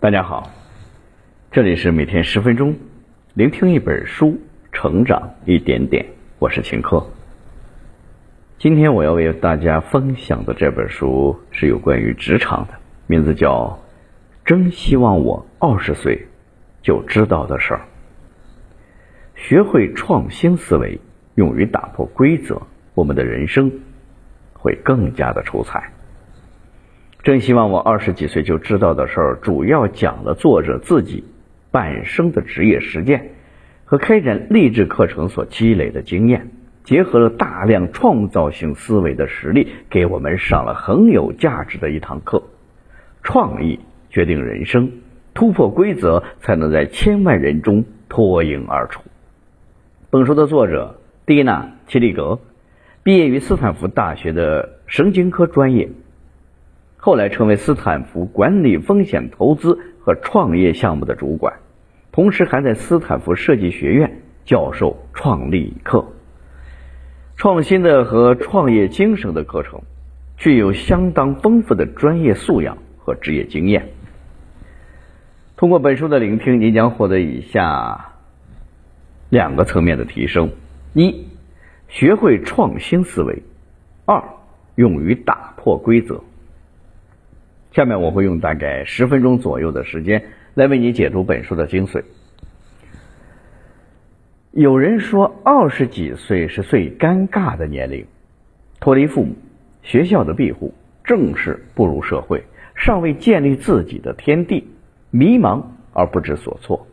大家好，这里是每天十分钟，聆听一本书，成长一点点。我是秦科。今天我要为大家分享的这本书是有关于职场的，名字叫《真希望我二十岁就知道的事儿》。学会创新思维，勇于打破规则，我们的人生会更加的出彩。真希望我二十几岁就知道的事儿，主要讲了作者自己半生的职业实践和开展励志课程所积累的经验，结合了大量创造性思维的实例，给我们上了很有价值的一堂课。创意决定人生，突破规则才能在千万人中脱颖而出。本书的作者蒂娜·齐利格毕业于斯坦福大学的神经科专业。后来成为斯坦福管理风险投资和创业项目的主管，同时还在斯坦福设计学院教授创立课、创新的和创业精神的课程，具有相当丰富的专业素养和职业经验。通过本书的聆听，你将获得以下两个层面的提升：一、学会创新思维；二、勇于打破规则。下面我会用大概十分钟左右的时间来为你解读本书的精髓。有人说，二十几岁是最尴尬的年龄，脱离父母、学校的庇护，正式步入社会，尚未建立自己的天地，迷茫而不知所措。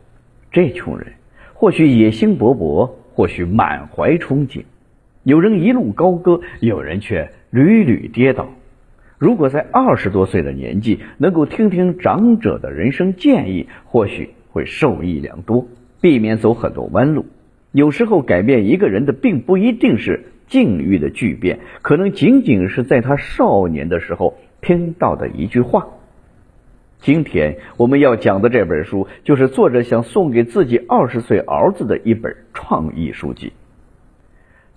这群人或许野心勃勃，或许满怀憧憬，有人一路高歌，有人却屡屡跌倒。如果在二十多岁的年纪能够听听长者的人生建议，或许会受益良多，避免走很多弯路。有时候改变一个人的，并不一定是境遇的巨变，可能仅仅是在他少年的时候听到的一句话。今天我们要讲的这本书，就是作者想送给自己二十岁儿子的一本创意书籍。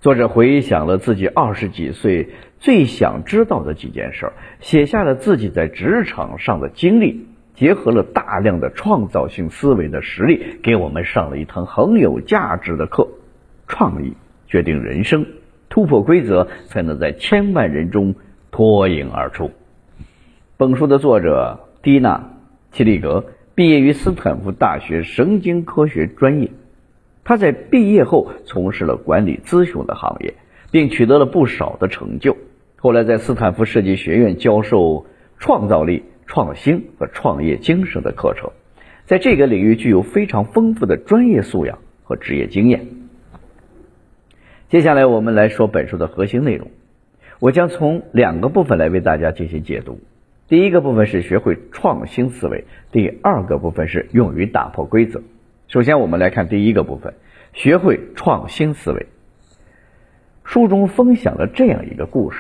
作者回想了自己二十几岁最想知道的几件事，写下了自己在职场上的经历，结合了大量的创造性思维的实例，给我们上了一堂很有价值的课。创意决定人生，突破规则才能在千万人中脱颖而出。本书的作者蒂娜·齐利格毕业于斯坦福大学神经科学专业。他在毕业后从事了管理咨询的行业，并取得了不少的成就。后来在斯坦福设计学院教授创造力、创新和创业精神的课程，在这个领域具有非常丰富的专业素养和职业经验。接下来我们来说本书的核心内容，我将从两个部分来为大家进行解读。第一个部分是学会创新思维，第二个部分是勇于打破规则。首先，我们来看第一个部分，学会创新思维。书中分享了这样一个故事：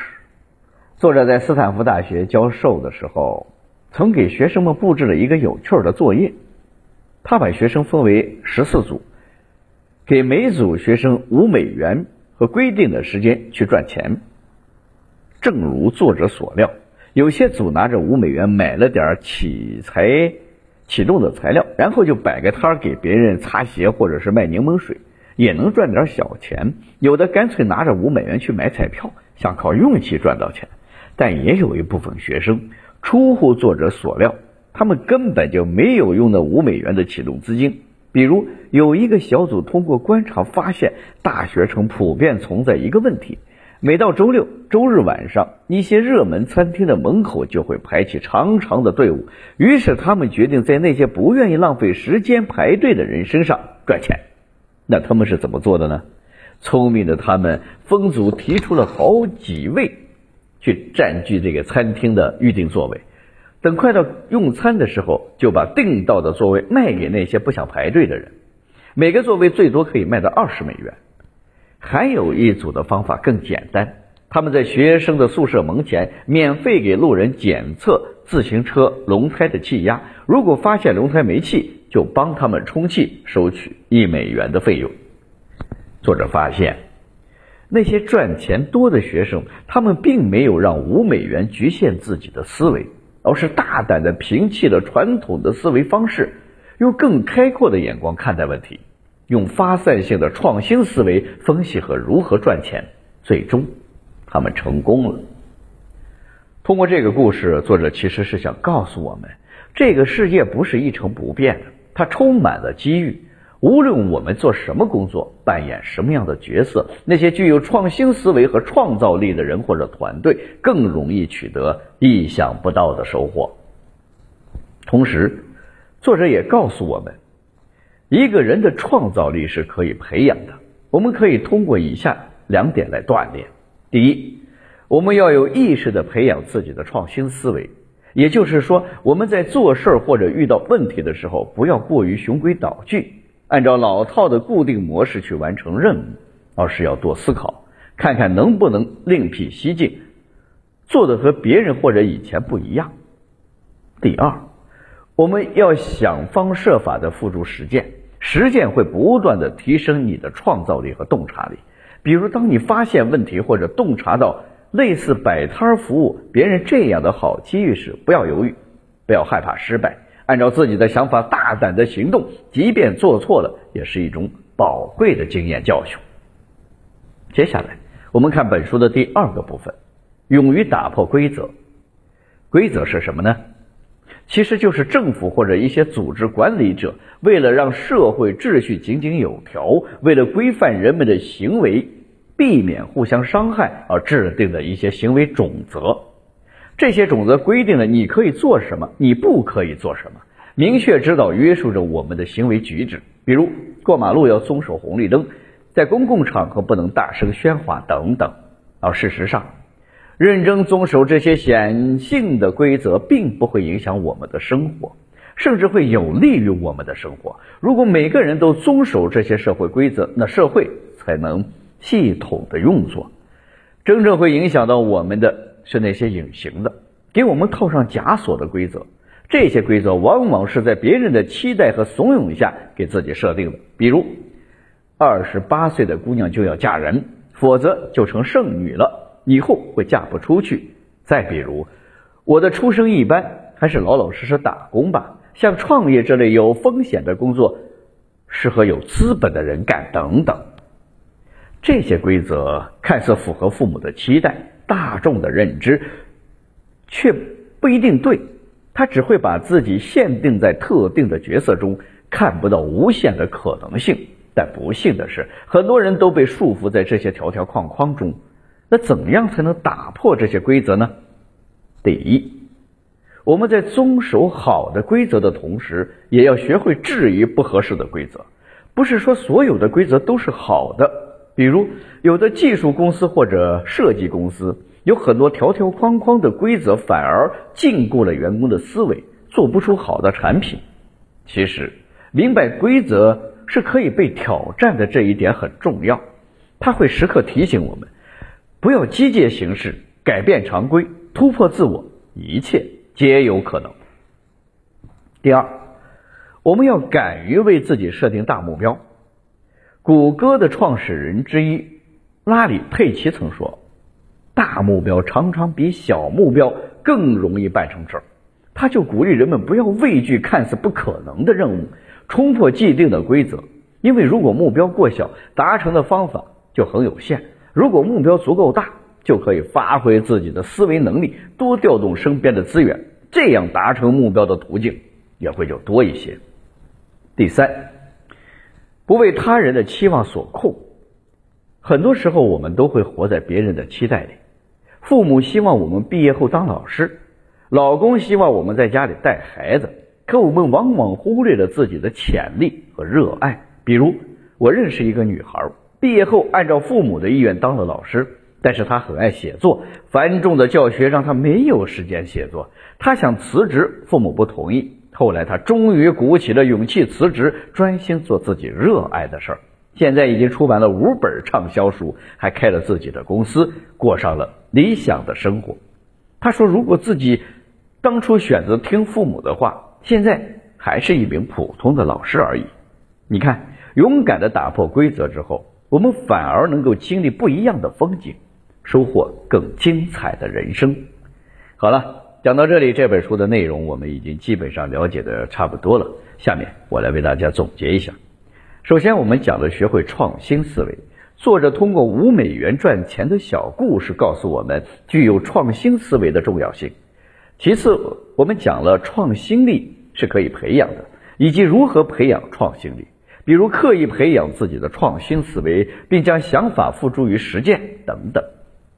作者在斯坦福大学教授的时候，曾给学生们布置了一个有趣的作业。他把学生分为十四组，给每组学生五美元和规定的时间去赚钱。正如作者所料，有些组拿着五美元买了点器材。启动的材料，然后就摆个摊儿给别人擦鞋，或者是卖柠檬水，也能赚点小钱。有的干脆拿着五美元去买彩票，想靠运气赚到钱。但也有一部分学生出乎作者所料，他们根本就没有用那五美元的启动资金。比如有一个小组通过观察发现，大学城普遍存在一个问题。每到周六、周日晚上，一些热门餐厅的门口就会排起长长的队伍。于是，他们决定在那些不愿意浪费时间排队的人身上赚钱。那他们是怎么做的呢？聪明的他们分组提出了好几位去占据这个餐厅的预定座位。等快到用餐的时候，就把订到的座位卖给那些不想排队的人。每个座位最多可以卖到二十美元。还有一组的方法更简单，他们在学生的宿舍门前免费给路人检测自行车轮胎的气压，如果发现轮胎没气，就帮他们充气，收取一美元的费用。作者发现，那些赚钱多的学生，他们并没有让五美元局限自己的思维，而是大胆的摒弃了传统的思维方式，用更开阔的眼光看待问题，用发散性的创新思维分析和如何赚钱。最终，他们成功了。通过这个故事，作者其实是想告诉我们，这个世界不是一成不变的，它充满了机遇。无论我们做什么工作，扮演什么样的角色，那些具有创新思维和创造力的人或者团队，更容易取得意想不到的收获。同时，作者也告诉我们，一个人的创造力是可以培养的。我们可以通过以下两点来锻炼：第一，我们要有意识的培养自己的创新思维，也就是说，我们在做事儿或者遇到问题的时候，不要过于循规蹈矩。按照老套的固定模式去完成任务，而是要多思考，看看能不能另辟蹊径，做的和别人或者以前不一样。第二，我们要想方设法的付诸实践，实践会不断的提升你的创造力和洞察力。比如，当你发现问题或者洞察到类似摆摊服务别人这样的好机遇时，不要犹豫，不要害怕失败。按照自己的想法大胆的行动，即便做错了，也是一种宝贵的经验教训。接下来，我们看本书的第二个部分：勇于打破规则。规则是什么呢？其实就是政府或者一些组织管理者为了让社会秩序井井有条，为了规范人们的行为，避免互相伤害而制定的一些行为准则。这些准则规定了你可以做什么，你不可以做什么，明确指导约束着我们的行为举止。比如过马路要遵守红绿灯，在公共场合不能大声喧哗等等。而事实上，认真遵守这些显性的规则，并不会影响我们的生活，甚至会有利于我们的生活。如果每个人都遵守这些社会规则，那社会才能系统的运作。真正会影响到我们的。是那些隐形的，给我们套上枷锁的规则。这些规则往往是在别人的期待和怂恿下给自己设定的。比如，二十八岁的姑娘就要嫁人，否则就成剩女了，以后会嫁不出去。再比如，我的出身一般，还是老老实实打工吧。像创业这类有风险的工作，适合有资本的人干等等。这些规则看似符合父母的期待。大众的认知却不一定对，他只会把自己限定在特定的角色中，看不到无限的可能性。但不幸的是，很多人都被束缚在这些条条框框中。那怎样才能打破这些规则呢？第一，我们在遵守好的规则的同时，也要学会质疑不合适的规则。不是说所有的规则都是好的。比如，有的技术公司或者设计公司有很多条条框框的规则，反而禁锢了员工的思维，做不出好的产品。其实，明白规则是可以被挑战的这一点很重要，它会时刻提醒我们，不要机械行事，改变常规，突破自我，一切皆有可能。第二，我们要敢于为自己设定大目标。谷歌的创始人之一拉里·佩奇曾说：“大目标常常比小目标更容易办成事儿。”他就鼓励人们不要畏惧看似不可能的任务，冲破既定的规则。因为如果目标过小，达成的方法就很有限；如果目标足够大，就可以发挥自己的思维能力，多调动身边的资源，这样达成目标的途径也会就多一些。第三。不为他人的期望所控，很多时候我们都会活在别人的期待里。父母希望我们毕业后当老师，老公希望我们在家里带孩子，可我们往往忽略了自己的潜力和热爱。比如，我认识一个女孩，毕业后按照父母的意愿当了老师，但是他很爱写作，繁重的教学让他没有时间写作。他想辞职，父母不同意。后来，他终于鼓起了勇气辞职，专心做自己热爱的事儿。现在已经出版了五本畅销书，还开了自己的公司，过上了理想的生活。他说：“如果自己当初选择听父母的话，现在还是一名普通的老师而已。”你看，勇敢的打破规则之后，我们反而能够经历不一样的风景，收获更精彩的人生。好了。讲到这里，这本书的内容我们已经基本上了解的差不多了。下面我来为大家总结一下。首先，我们讲了学会创新思维。作者通过五美元赚钱的小故事，告诉我们具有创新思维的重要性。其次，我们讲了创新力是可以培养的，以及如何培养创新力，比如刻意培养自己的创新思维，并将想法付诸于实践等等。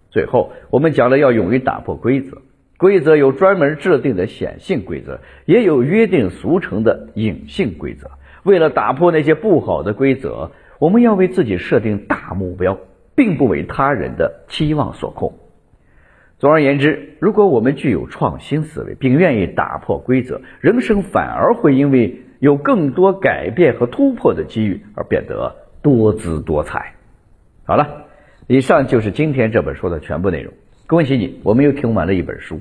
最后，我们讲了要勇于打破规则，规则有专门制定的显性规则，也有约定俗成的隐性规则。为了打破那些不好的规则。我们要为自己设定大目标，并不为他人的期望所控。总而言之，如果我们具有创新思维，并愿意打破规则，人生反而会因为有更多改变和突破的机遇而变得多姿多彩。好了，以上就是今天这本书的全部内容。恭喜你，我们又听完了一本书。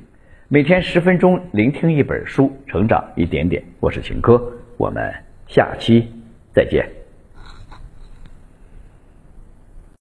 每天十分钟，聆听一本书，成长一点点。我是秦科，我们下期再见。